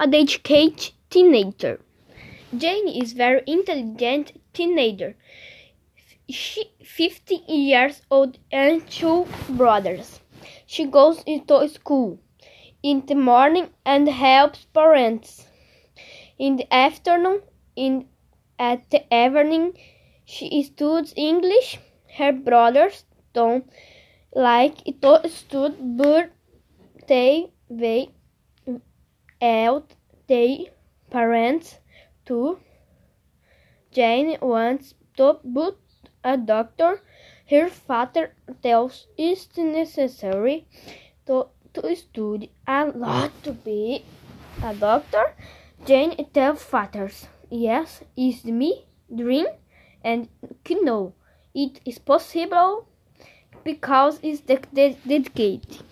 a dedicated teenager. Jane is very intelligent teenager. She 50 years old and two brothers. She goes to school in the morning and helps parents. In the afternoon, in at the evening, she studies English. Her brothers don't like to study, but they wait out their parents to. Jane wants to be a doctor. Her father tells it's necessary to, to study a lot to be a doctor. Jane tells fathers, yes, it's me dream and no, it is possible because it's dedicated.